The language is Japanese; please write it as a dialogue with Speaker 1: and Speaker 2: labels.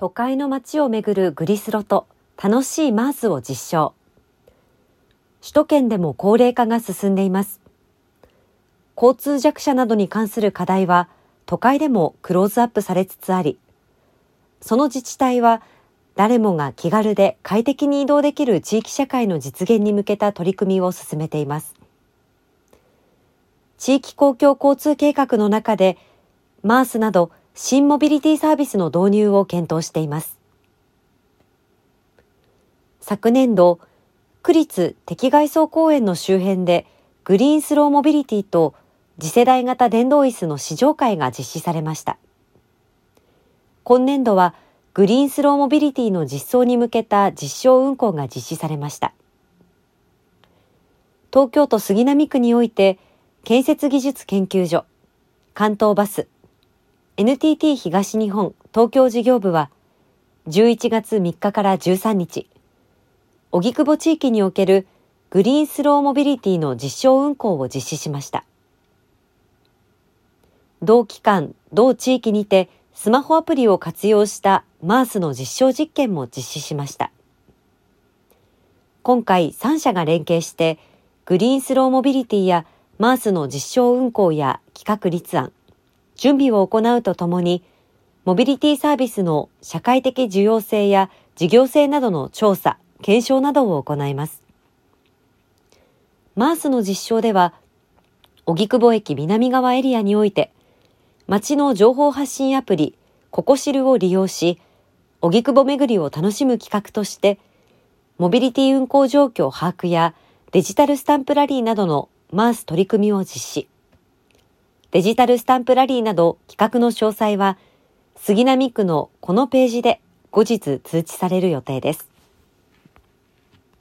Speaker 1: 都会の街をめぐるグリスロと楽しいマースを実証。首都圏でも高齢化が進んでいます。交通弱者などに関する課題は都会でもクローズアップされつつあり、その自治体は誰もが気軽で快適に移動できる地域社会の実現に向けた取り組みを進めています。地域公共交通計画の中で、マースなど新モビリティサービスの導入を検討しています。昨年度、区立敵外装公園の周辺でグリーンスローモビリティと次世代型電動椅子の試乗会が実施されました。今年度はグリーンスローモビリティの実装に向けた実証運行が実施されました。東京都杉並区において、建設技術研究所、関東バス、NTT 東日本東京事業部は、11月3日から13日、荻窪地域におけるグリーンスローモビリティの実証運行を実施しました。同期間、同地域にてスマホアプリを活用したマースの実証実験も実施しました。今回3社が連携してグリーンスローモビリティやマースの実証運行や企画立案、準備を行うとともにモビリティサービスの社会的需要性や事業性などの調査、検証などを行います。マースの実証では、荻窪駅南側エリアにおいて、街の情報発信アプリ、ココシルを利用し、荻窪巡りを楽しむ企画として、モビリティ運行状況把握やデジタルスタンプラリーなどのマース取り組みを実施。デジタルスタンプラリーなど企画の詳細は、杉並区のこのページで後日通知される予定です。